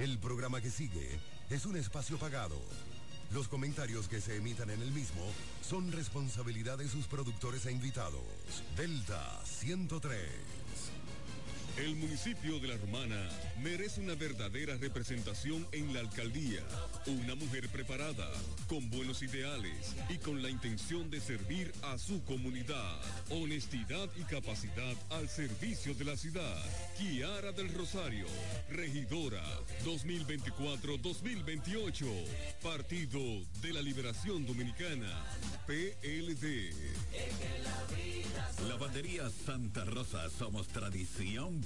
El programa que sigue es un espacio pagado. Los comentarios que se emitan en el mismo son responsabilidad de sus productores e invitados. Delta 103. El municipio de La Romana merece una verdadera representación en la alcaldía. Una mujer preparada, con buenos ideales y con la intención de servir a su comunidad. Honestidad y capacidad al servicio de la ciudad. Kiara del Rosario, regidora 2024-2028. Partido de la Liberación Dominicana. PLD. Lavandería Santa Rosa, somos tradición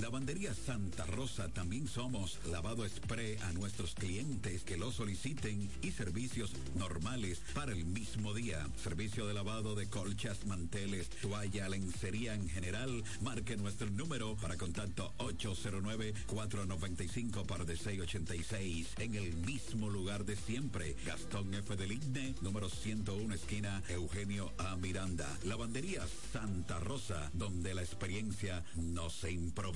Lavandería Santa Rosa también somos lavado spray a nuestros clientes que lo soliciten y servicios normales para el mismo día. Servicio de lavado de colchas, manteles, toalla, lencería en general. Marque nuestro número para contacto 809-495 para de 686 en el mismo lugar de siempre. Gastón F. del Igne, número 101, esquina Eugenio A. Miranda. Lavandería Santa Rosa, donde la experiencia no se improvisa.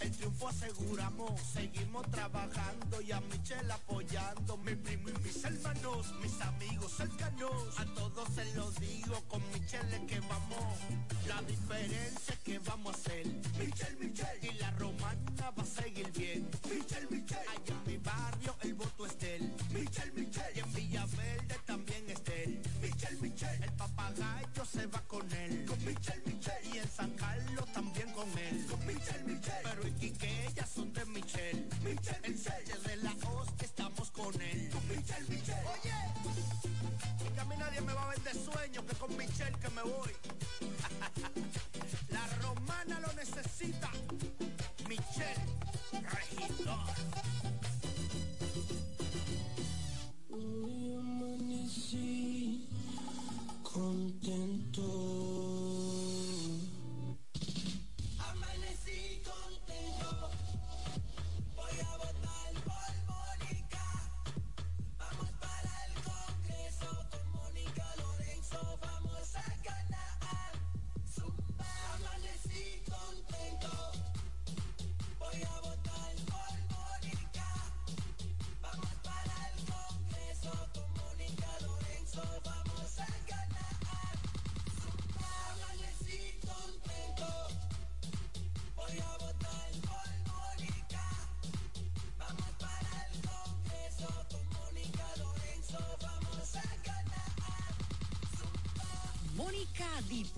El triunfo aseguramos, seguimos trabajando y a Michelle apoyando, mi primo y mis hermanos, mis amigos cercanos, a todos se los digo, con Michelle que vamos, la diferencia que vamos a hacer, Michelle, Michelle, y la romana va a seguir bien, Michelle, Michelle, allá en mi barrio el voto es de él, Michelle, Michelle, y en Villaverde también es de él, Michelle, Michelle, el papagayo se va con él, con Michelle, nadie me va a vender sueño que con Michelle que me voy, la romana lo necesita, Michelle, regidor.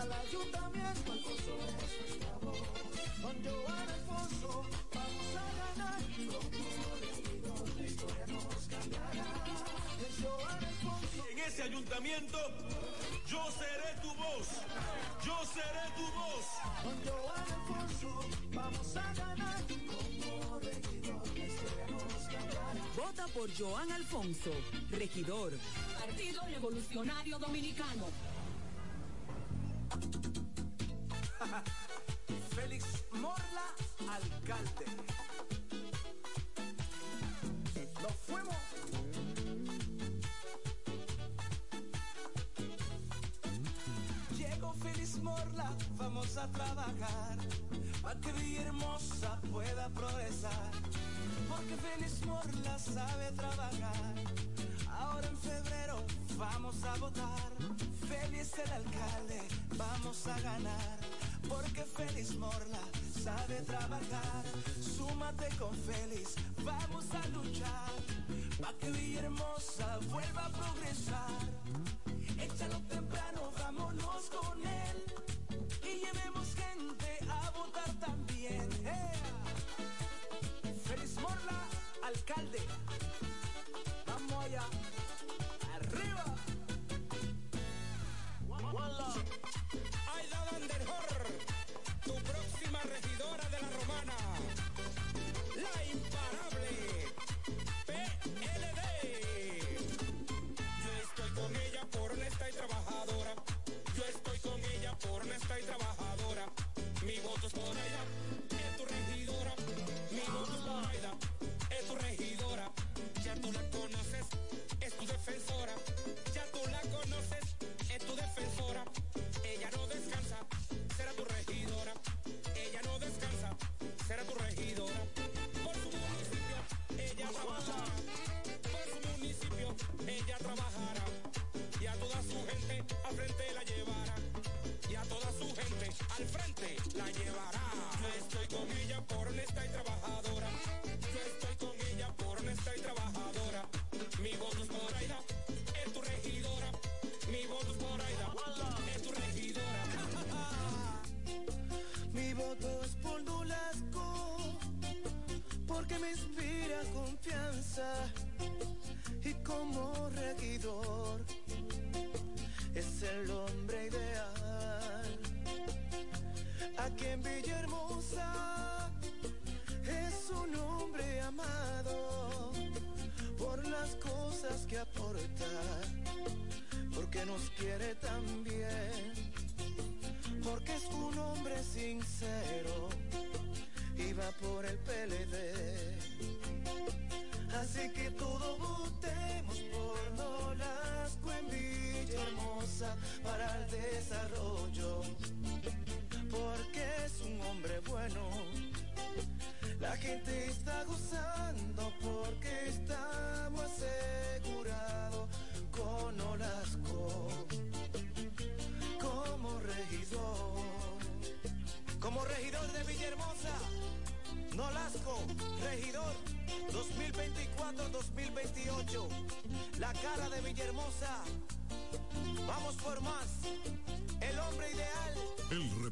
Al ayuntamiento, Alfonso es. Con Joan Alfonso vamos a ganar. Como regidor, la historia nos cambiará. Es Joan Alfonso. en ese ayuntamiento, yo seré tu voz. Yo seré tu voz. Con Joan Alfonso vamos a ganar. Como regidor, la historia nos cambiará. Vota por Joan Alfonso, regidor. Partido Revolucionario Dominicano. Félix Morla, alcalde. Nos fuimos. Llegó Félix Morla, vamos a trabajar para que Villahermosa pueda progresar. Porque Félix Morla sabe trabajar. Ahora en febrero vamos a votar. Félix el alcalde, vamos a ganar. Porque Félix Morla sabe trabajar. Súmate con Félix, vamos a luchar. Pa' que Villahermosa vuelva a progresar. Échalo temprano, vámonos con él. Y llevemos gente a votar también. ¡Ea! Félix Morla, alcalde. Vamos allá. Arriba. Aida me inspira confianza y como regidor es el hombre ideal. Aquí en Villahermosa es un hombre amado por las cosas que aporta, porque nos quiere tan bien porque es un hombre sincero y va por el PLD. Que todos votemos por Nolasco en Villahermosa para el desarrollo, porque es un hombre bueno. La gente La cara de Villahermosa. Vamos por más. El hombre ideal. El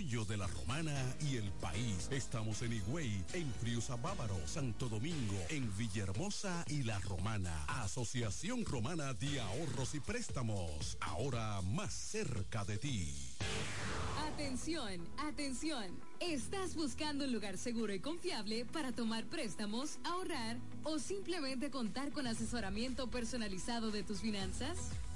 de la Romana y el país. Estamos en Higüey, en Friusa Bávaro, Santo Domingo, en Villahermosa y La Romana. Asociación Romana de Ahorros y Préstamos, ahora más cerca de ti. Atención, atención. ¿Estás buscando un lugar seguro y confiable para tomar préstamos, ahorrar o simplemente contar con asesoramiento personalizado de tus finanzas?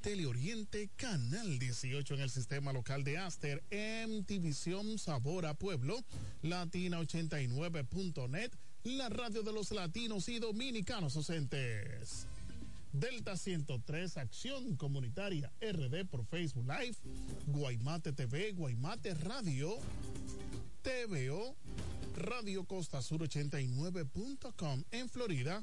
Teleoriente, Canal 18 en el sistema local de Aster, MTVision Sabor a Pueblo, Latina89.net, la radio de los latinos y dominicanos docentes. Delta 103, Acción Comunitaria RD por Facebook Live, Guaymate TV, Guaymate Radio, TVO, Radio Costa Sur 89.com en Florida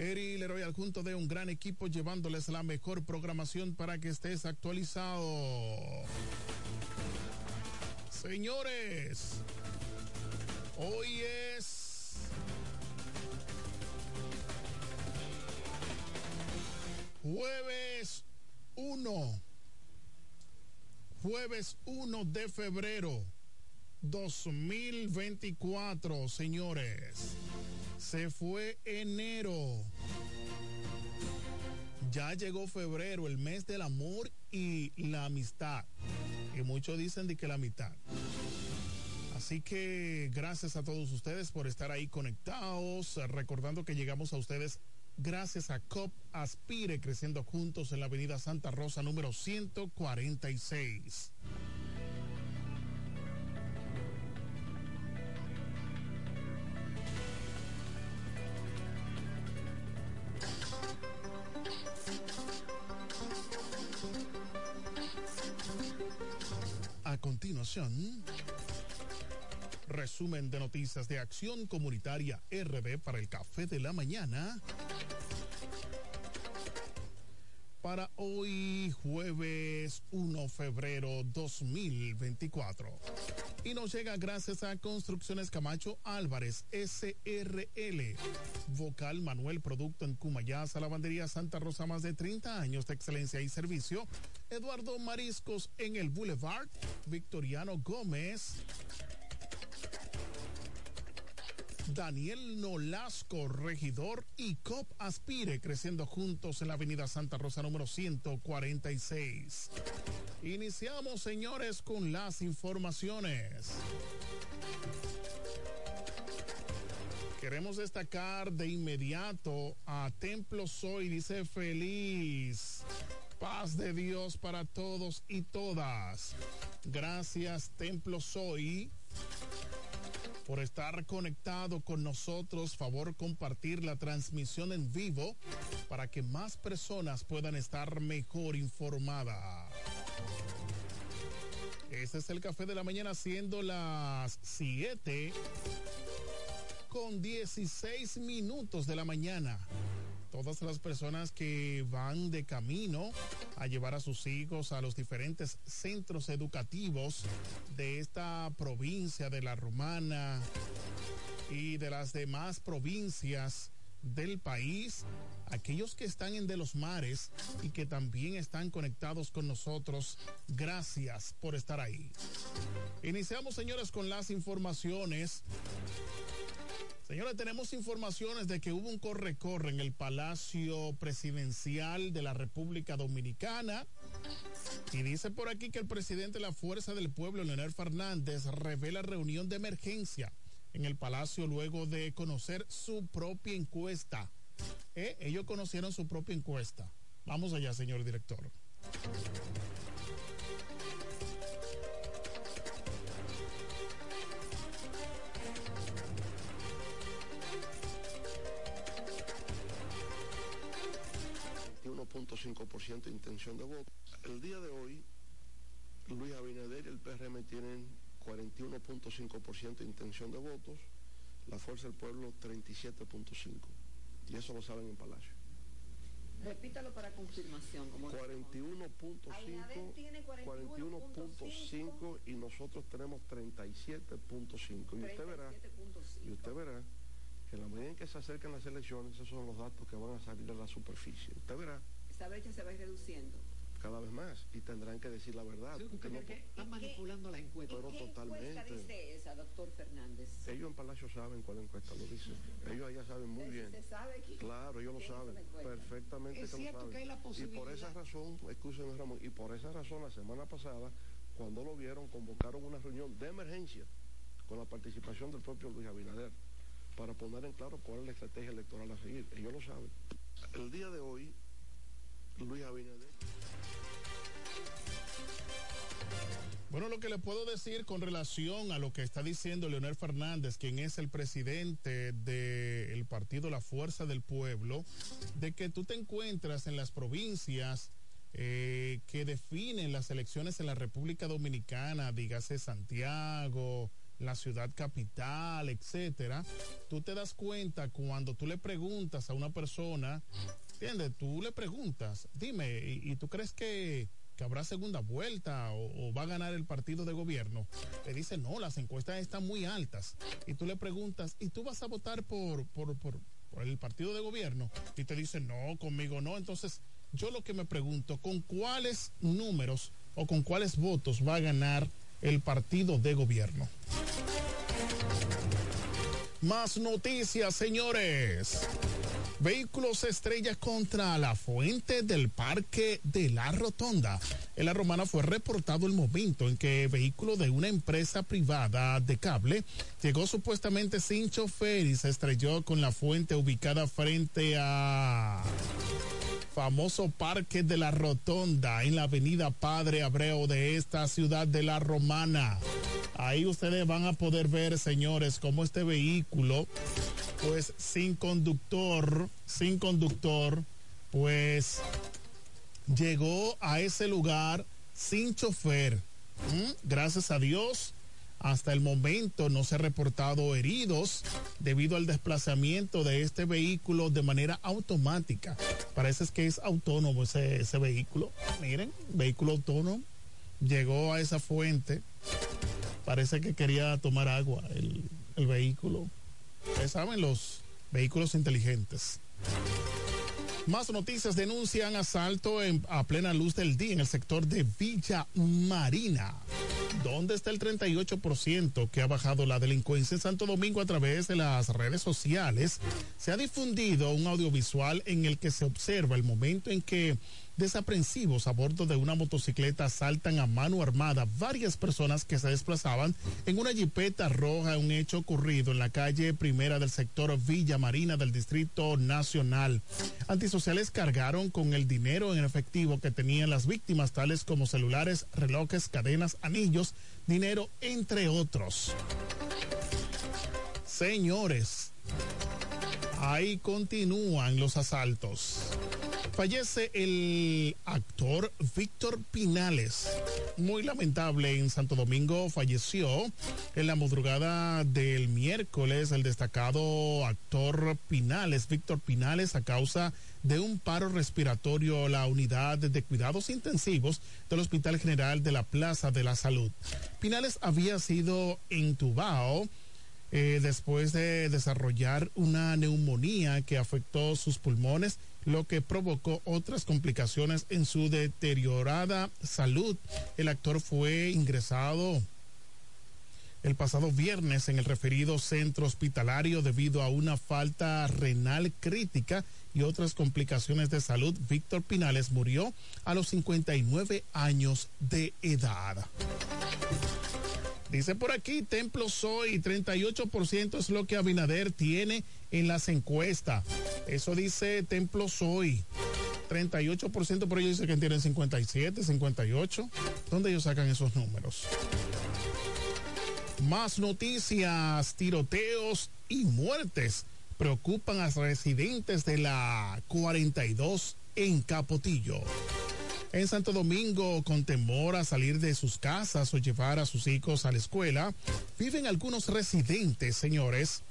Eri Leroy al junto de un gran equipo llevándoles la mejor programación para que estés actualizado. Señores, hoy es jueves 1, jueves 1 de febrero 2024, señores. Se fue enero. Ya llegó febrero, el mes del amor y la amistad. Y muchos dicen de que la mitad. Así que gracias a todos ustedes por estar ahí conectados, recordando que llegamos a ustedes gracias a COP Aspire, creciendo juntos en la avenida Santa Rosa número 146. Resumen de noticias de Acción Comunitaria RD para el Café de la Mañana. Para hoy, jueves 1 febrero 2024. Y nos llega gracias a Construcciones Camacho Álvarez, SRL. Vocal Manuel Producto en Cumayasa, Lavandería Santa Rosa, más de 30 años de excelencia y servicio. Eduardo Mariscos en el Boulevard. Victoriano Gómez. Daniel Nolasco, regidor, y COP Aspire, creciendo juntos en la avenida Santa Rosa número 146. Iniciamos, señores, con las informaciones. Queremos destacar de inmediato a Templo Soy, dice feliz. Paz de Dios para todos y todas. Gracias, Templo Soy por estar conectado con nosotros. Favor compartir la transmisión en vivo para que más personas puedan estar mejor informadas. Este es el café de la mañana siendo las 7 con 16 minutos de la mañana. Todas las personas que van de camino a llevar a sus hijos a los diferentes centros educativos de esta provincia de la Romana y de las demás provincias del país, aquellos que están en de los mares y que también están conectados con nosotros, gracias por estar ahí. Iniciamos, señores, con las informaciones. Señores, tenemos informaciones de que hubo un corre-corre en el Palacio Presidencial de la República Dominicana. Y dice por aquí que el presidente de la Fuerza del Pueblo, Leonel Fernández, revela reunión de emergencia en el Palacio luego de conocer su propia encuesta. ¿Eh? Ellos conocieron su propia encuesta. Vamos allá, señor director. De intención de voto. El día de hoy, Luis Abinader y el PRM tienen 41.5% de intención de votos, la Fuerza del Pueblo 37.5%. Y eso lo saben en Palacio. Repítalo para confirmación. 41.5 41.5 y nosotros tenemos 37.5. Y usted verá, y usted verá que en la medida en que se acercan las elecciones, esos son los datos que van a salir a la superficie. Usted verá esa brecha se va a ir reduciendo. Cada vez más, y tendrán que decir la verdad. Sí, porque no, que están manipulando la encuesta. Pero ¿Qué totalmente. encuesta dice esa, doctor Fernández? Ellos en Palacio saben cuál encuesta lo dice. Ellos allá saben muy bien. ¿Se sabe que claro, ellos lo saben. Perfectamente es que cierto lo saben. Que hay la posibilidad. Y por esa razón, escúchenos Ramón, y por esa razón la semana pasada, cuando lo vieron, convocaron una reunión de emergencia con la participación del propio Luis Abinader para poner en claro cuál es la estrategia electoral a seguir. Ellos lo saben. El día de hoy, Luis Abinader. Bueno, lo que le puedo decir con relación a lo que está diciendo Leonel Fernández, quien es el presidente del partido La Fuerza del Pueblo, de que tú te encuentras en las provincias eh, que definen las elecciones en la República Dominicana, dígase Santiago, la ciudad capital, etcétera, tú te das cuenta cuando tú le preguntas a una persona, ¿entiendes? Tú le preguntas, dime, ¿y, tú crees que, que, habrá segunda vuelta o, o, va a ganar el partido de gobierno? Te dice, no, las encuestas están muy altas. Y tú le preguntas, ¿y tú vas a votar por, por, por, por el partido de gobierno? Y te dice, no, conmigo no. Entonces, yo lo que me pregunto, ¿con cuáles números o con cuáles votos va a ganar el partido de gobierno? Más noticias, señores. Vehículos estrellas contra la fuente del parque de la Rotonda. En la Romana fue reportado el momento en que vehículo de una empresa privada de cable llegó supuestamente sin chofer y se estrelló con la fuente ubicada frente a famoso Parque de la Rotonda en la avenida Padre Abreu de esta ciudad de la Romana. Ahí ustedes van a poder ver, señores, cómo este vehículo, pues sin conductor, sin conductor, pues llegó a ese lugar sin chofer. ¿Mm? Gracias a Dios, hasta el momento no se ha reportado heridos debido al desplazamiento de este vehículo de manera automática. Parece que es autónomo ese, ese vehículo. Miren, vehículo autónomo. Llegó a esa fuente. Parece que quería tomar agua el, vehículo. Ustedes saben, los vehículos inteligentes. Más noticias denuncian asalto a plena luz del día en el sector de Villa Marina. ¿Dónde está el 38% que ha bajado la delincuencia en Santo Domingo a través de las redes sociales? Se ha difundido un audiovisual en el que se observa el momento en que desaprensivos a bordo de una motocicleta asaltan a mano armada varias personas que se desplazaban en una jipeta roja, un hecho ocurrido en la calle primera del sector Villa Marina del Distrito Nacional. Antisociales cargaron con el dinero en efectivo que tenían las víctimas, tales como celulares, relojes, cadenas, anillos, dinero, entre otros. Señores, ahí continúan los asaltos. Fallece el actor Víctor Pinales. Muy lamentable en Santo Domingo falleció en la madrugada del miércoles el destacado actor Pinales, Víctor Pinales, a causa de un paro respiratorio la unidad de cuidados intensivos del Hospital General de la Plaza de la Salud. Pinales había sido intubado eh, después de desarrollar una neumonía que afectó sus pulmones lo que provocó otras complicaciones en su deteriorada salud. El actor fue ingresado el pasado viernes en el referido centro hospitalario debido a una falta renal crítica y otras complicaciones de salud. Víctor Pinales murió a los 59 años de edad. Dice por aquí, Templo Soy, 38% es lo que Abinader tiene en las encuestas. Eso dice Templo Soy. 38%, por ellos dice que tienen 57, 58. ¿Dónde ellos sacan esos números? Más noticias, tiroteos y muertes preocupan a residentes de la 42 en Capotillo. En Santo Domingo, con temor a salir de sus casas o llevar a sus hijos a la escuela, viven algunos residentes, señores.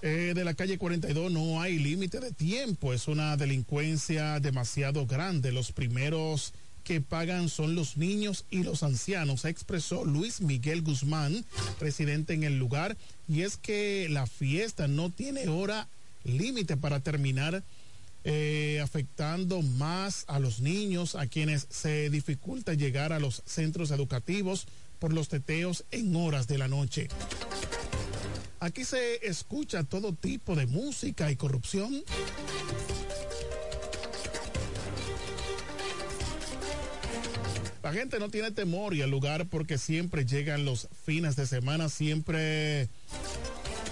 Eh, de la calle 42 no hay límite de tiempo, es una delincuencia demasiado grande. Los primeros que pagan son los niños y los ancianos, expresó Luis Miguel Guzmán, residente en el lugar, y es que la fiesta no tiene hora límite para terminar eh, afectando más a los niños, a quienes se dificulta llegar a los centros educativos por los teteos en horas de la noche. Aquí se escucha todo tipo de música y corrupción. La gente no tiene temor y al lugar porque siempre llegan los fines de semana, siempre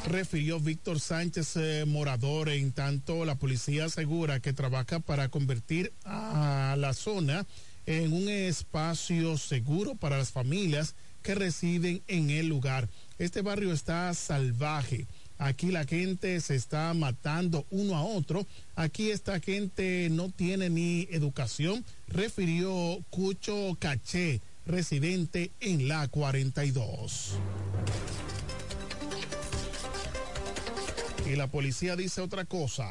refirió Víctor Sánchez eh, Morador. En tanto, la policía asegura que trabaja para convertir a la zona en un espacio seguro para las familias que residen en el lugar. Este barrio está salvaje. Aquí la gente se está matando uno a otro. Aquí esta gente no tiene ni educación, refirió Cucho Caché, residente en la 42. Y la policía dice otra cosa.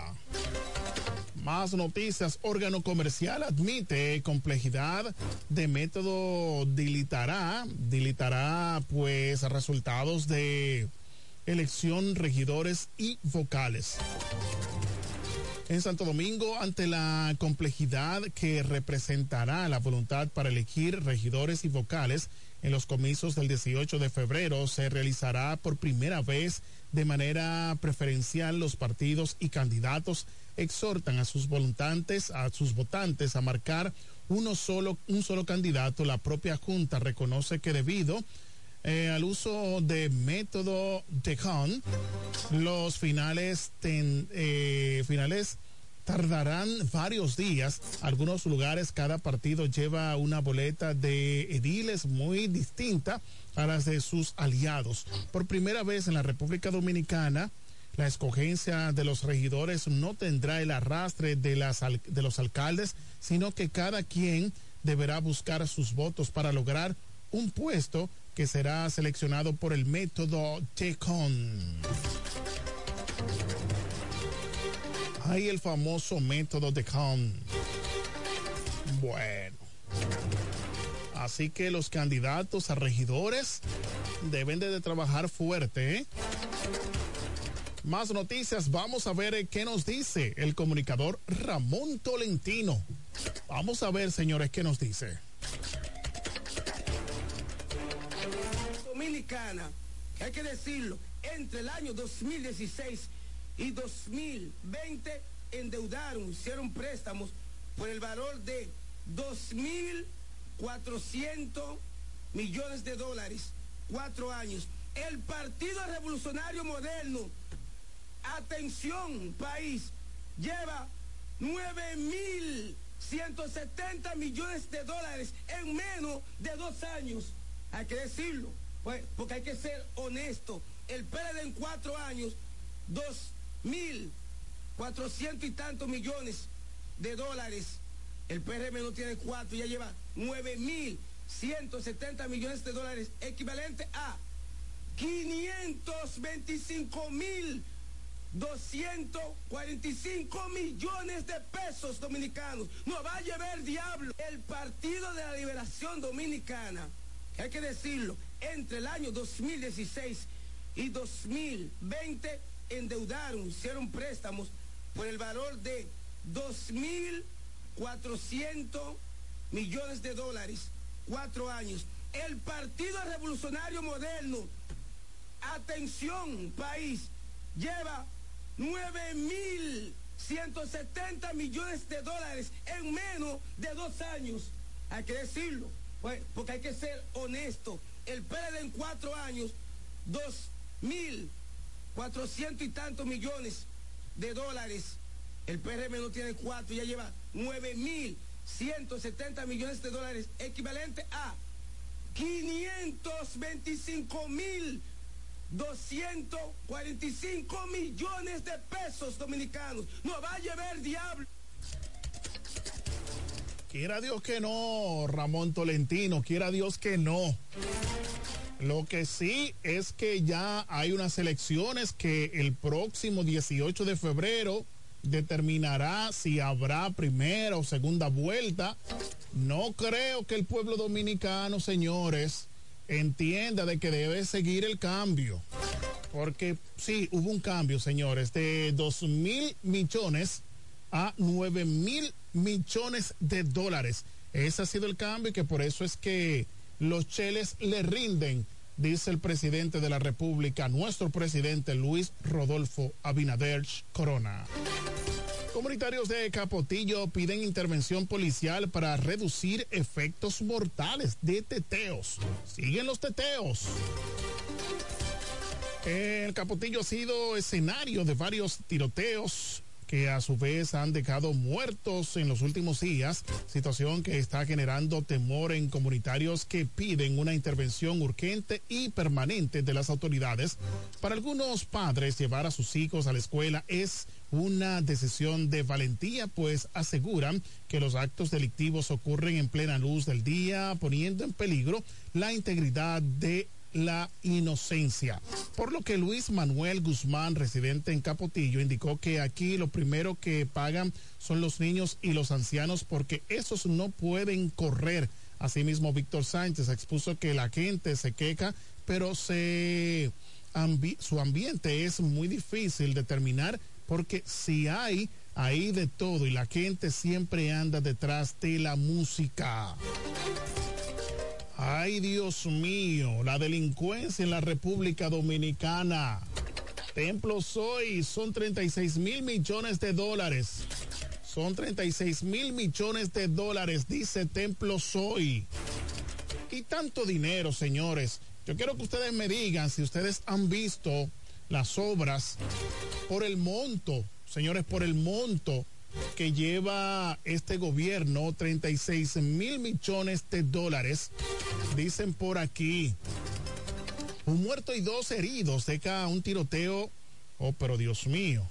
Más noticias. Órgano comercial admite complejidad de método dilitará, dilitará pues resultados de elección, regidores y vocales. En Santo Domingo, ante la complejidad que representará la voluntad para elegir regidores y vocales en los comicios del 18 de febrero, se realizará por primera vez de manera preferencial los partidos y candidatos exhortan a sus votantes, a sus votantes a marcar uno solo, un solo candidato. La propia Junta reconoce que debido eh, al uso de método de Hunt, los finales, eh, finales tardarán varios días. Algunos lugares cada partido lleva una boleta de ediles muy distinta a las de sus aliados. Por primera vez en la República Dominicana, la escogencia de los regidores no tendrá el arrastre de, las, de los alcaldes, sino que cada quien deberá buscar sus votos para lograr un puesto que será seleccionado por el método TECON. Hay el famoso método TECON. Bueno. Así que los candidatos a regidores deben de trabajar fuerte. ¿eh? Más noticias, vamos a ver qué nos dice el comunicador Ramón Tolentino. Vamos a ver, señores, qué nos dice. Dominicana, hay que decirlo, entre el año 2016 y 2020 endeudaron, hicieron préstamos por el valor de 2.400 millones de dólares, cuatro años. El Partido Revolucionario Moderno, atención país, lleva 9.170 millones de dólares en menos de dos años. Hay que decirlo, pues, porque hay que ser honesto. El PLD en cuatro años, 2.400 y tantos millones de dólares. El PRM no tiene cuatro, ya lleva 9.170 millones de dólares, equivalente a 525 mil 245 millones de pesos dominicanos. Nos va a llevar diablo. El Partido de la Liberación Dominicana, hay que decirlo, entre el año 2016 y 2020 endeudaron, hicieron préstamos por el valor de 2.400 millones de dólares, cuatro años. El Partido Revolucionario Moderno, atención país, lleva 9.170 millones de dólares en menos de dos años. Hay que decirlo, porque hay que ser honesto. El PLD en cuatro años, 2.400 y tantos millones de dólares. El PRM no tiene cuatro, ya lleva 9.170 millones de dólares, equivalente a 525 mil 245 millones de pesos dominicanos. Nos va a llevar diablo. Quiera Dios que no, Ramón Tolentino, quiera Dios que no. Lo que sí es que ya hay unas elecciones que el próximo 18 de febrero determinará si habrá primera o segunda vuelta. No creo que el pueblo dominicano, señores, entienda de que debe seguir el cambio. Porque sí, hubo un cambio, señores, de 2 mil millones a 9 mil millones de dólares. Ese ha sido el cambio y que por eso es que los cheles le rinden, dice el presidente de la República, nuestro presidente Luis Rodolfo Abinader Corona. Comunitarios de Capotillo piden intervención policial para reducir efectos mortales de teteos. Siguen los teteos. El Capotillo ha sido escenario de varios tiroteos que a su vez han dejado muertos en los últimos días, situación que está generando temor en comunitarios que piden una intervención urgente y permanente de las autoridades. Para algunos padres, llevar a sus hijos a la escuela es una decisión de valentía, pues aseguran que los actos delictivos ocurren en plena luz del día, poniendo en peligro la integridad de la inocencia. Por lo que Luis Manuel Guzmán, residente en Capotillo, indicó que aquí lo primero que pagan son los niños y los ancianos porque esos no pueden correr. Asimismo, Víctor Sánchez expuso que la gente se queja, pero se su ambiente es muy difícil determinar porque si hay ahí de todo y la gente siempre anda detrás de la música. Ay, Dios mío, la delincuencia en la República Dominicana. Templos hoy son 36 mil millones de dólares. Son 36 mil millones de dólares, dice Templos hoy. Y tanto dinero, señores. Yo quiero que ustedes me digan si ustedes han visto las obras por el monto, señores, por el monto que lleva este gobierno 36 mil millones de dólares. Dicen por aquí. Un muerto y dos heridos deja un tiroteo. Oh, pero Dios mío.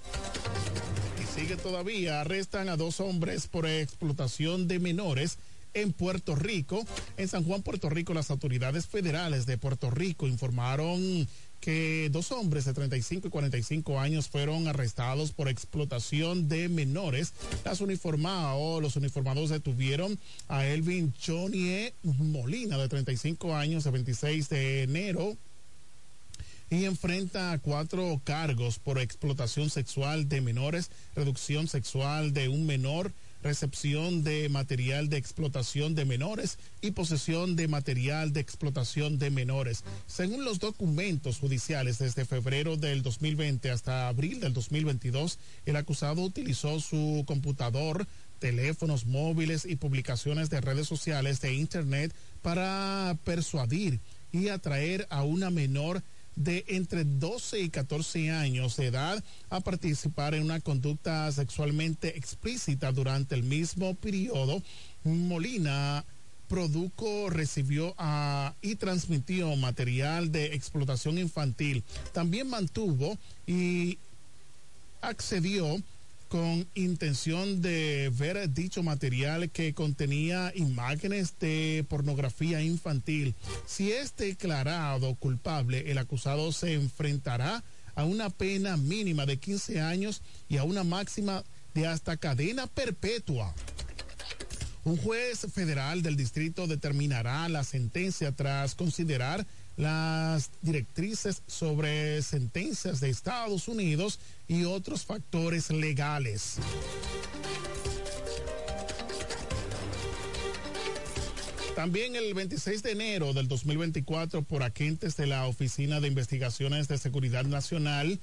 Y sigue todavía. Arrestan a dos hombres por explotación de menores en Puerto Rico. En San Juan, Puerto Rico, las autoridades federales de Puerto Rico informaron que dos hombres de 35 y 45 años fueron arrestados por explotación de menores. Las uniformados, los uniformados detuvieron a Elvin Johnny Molina, de 35 años, de 26 de enero y enfrenta cuatro cargos por explotación sexual de menores, reducción sexual de un menor, recepción de material de explotación de menores y posesión de material de explotación de menores. Según los documentos judiciales, desde febrero del 2020 hasta abril del 2022, el acusado utilizó su computador, teléfonos móviles y publicaciones de redes sociales de Internet para persuadir y atraer a una menor de entre 12 y 14 años de edad a participar en una conducta sexualmente explícita durante el mismo periodo. Molina produjo, recibió ah, y transmitió material de explotación infantil. También mantuvo y accedió con intención de ver dicho material que contenía imágenes de pornografía infantil. Si es declarado culpable, el acusado se enfrentará a una pena mínima de 15 años y a una máxima de hasta cadena perpetua. Un juez federal del distrito determinará la sentencia tras considerar las directrices sobre sentencias de Estados Unidos y otros factores legales. También el 26 de enero del 2024, por agentes de la Oficina de Investigaciones de Seguridad Nacional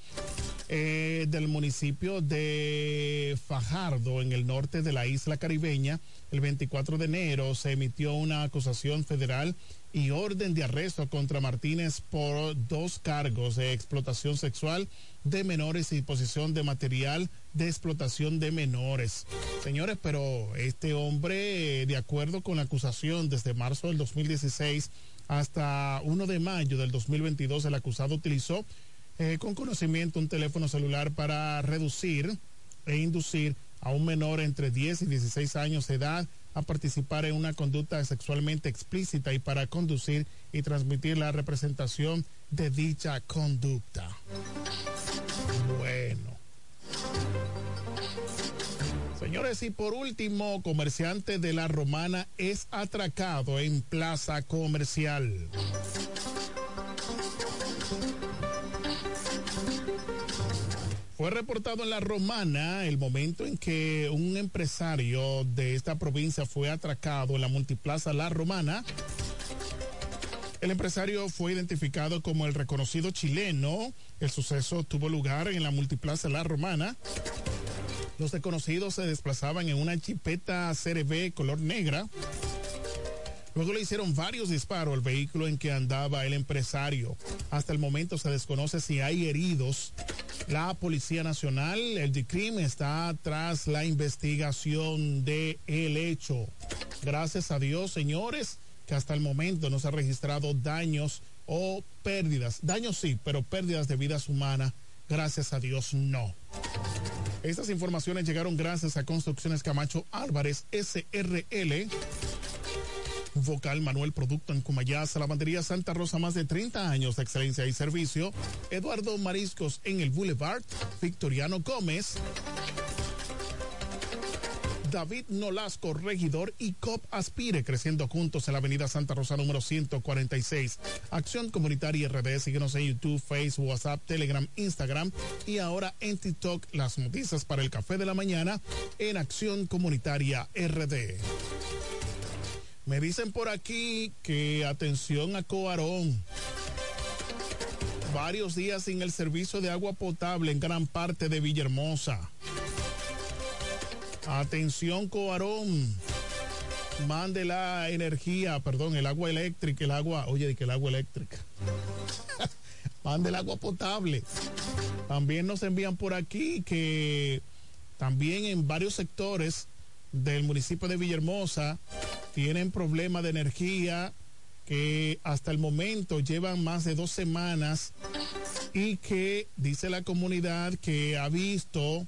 eh, del municipio de Fajardo, en el norte de la isla caribeña, el 24 de enero se emitió una acusación federal y orden de arresto contra Martínez por dos cargos de explotación sexual de menores y posesión de material de explotación de menores. Señores, pero este hombre, de acuerdo con la acusación desde marzo del 2016 hasta 1 de mayo del 2022, el acusado utilizó eh, con conocimiento un teléfono celular para reducir e inducir a un menor entre 10 y 16 años de edad a participar en una conducta sexualmente explícita y para conducir y transmitir la representación de dicha conducta. Bueno. Señores, y por último, comerciante de la Romana es atracado en plaza comercial. Fue reportado en la Romana el momento en que un empresario de esta provincia fue atracado en la multiplaza La Romana. El empresario fue identificado como el reconocido chileno. El suceso tuvo lugar en la multiplaza La Romana. Los desconocidos se desplazaban en una chipeta CRB color negra. Luego le hicieron varios disparos al vehículo en que andaba el empresario. Hasta el momento se desconoce si hay heridos La Policía Nacional, el DICRIM, está tras la investigación de el hecho. Gracias a Dios, señores, que hasta el momento no se ha registrado daños o pérdidas. Daños sí, pero pérdidas de vidas humanas, gracias a Dios, no. Estas informaciones llegaron gracias a Construcciones Camacho Álvarez SRL. Vocal Manuel Producto en Cumayasa, Lavandería Santa Rosa, más de 30 años de excelencia y servicio. Eduardo Mariscos en el Boulevard, Victoriano Gómez. David Nolasco, regidor y COP Aspire, creciendo juntos en la avenida Santa Rosa número 146. Acción Comunitaria RD, síguenos en YouTube, Facebook, WhatsApp, Telegram, Instagram y ahora en TikTok las noticias para el café de la mañana en Acción Comunitaria RD. Me dicen por aquí que atención a Coarón. Varios días sin el servicio de agua potable en gran parte de Villahermosa. Atención, Coarón. Mande la energía, perdón, el agua eléctrica, el agua, oye, que el agua eléctrica. Mande el agua potable. También nos envían por aquí que también en varios sectores del municipio de Villahermosa tienen problemas de energía que hasta el momento llevan más de dos semanas y que dice la comunidad que ha visto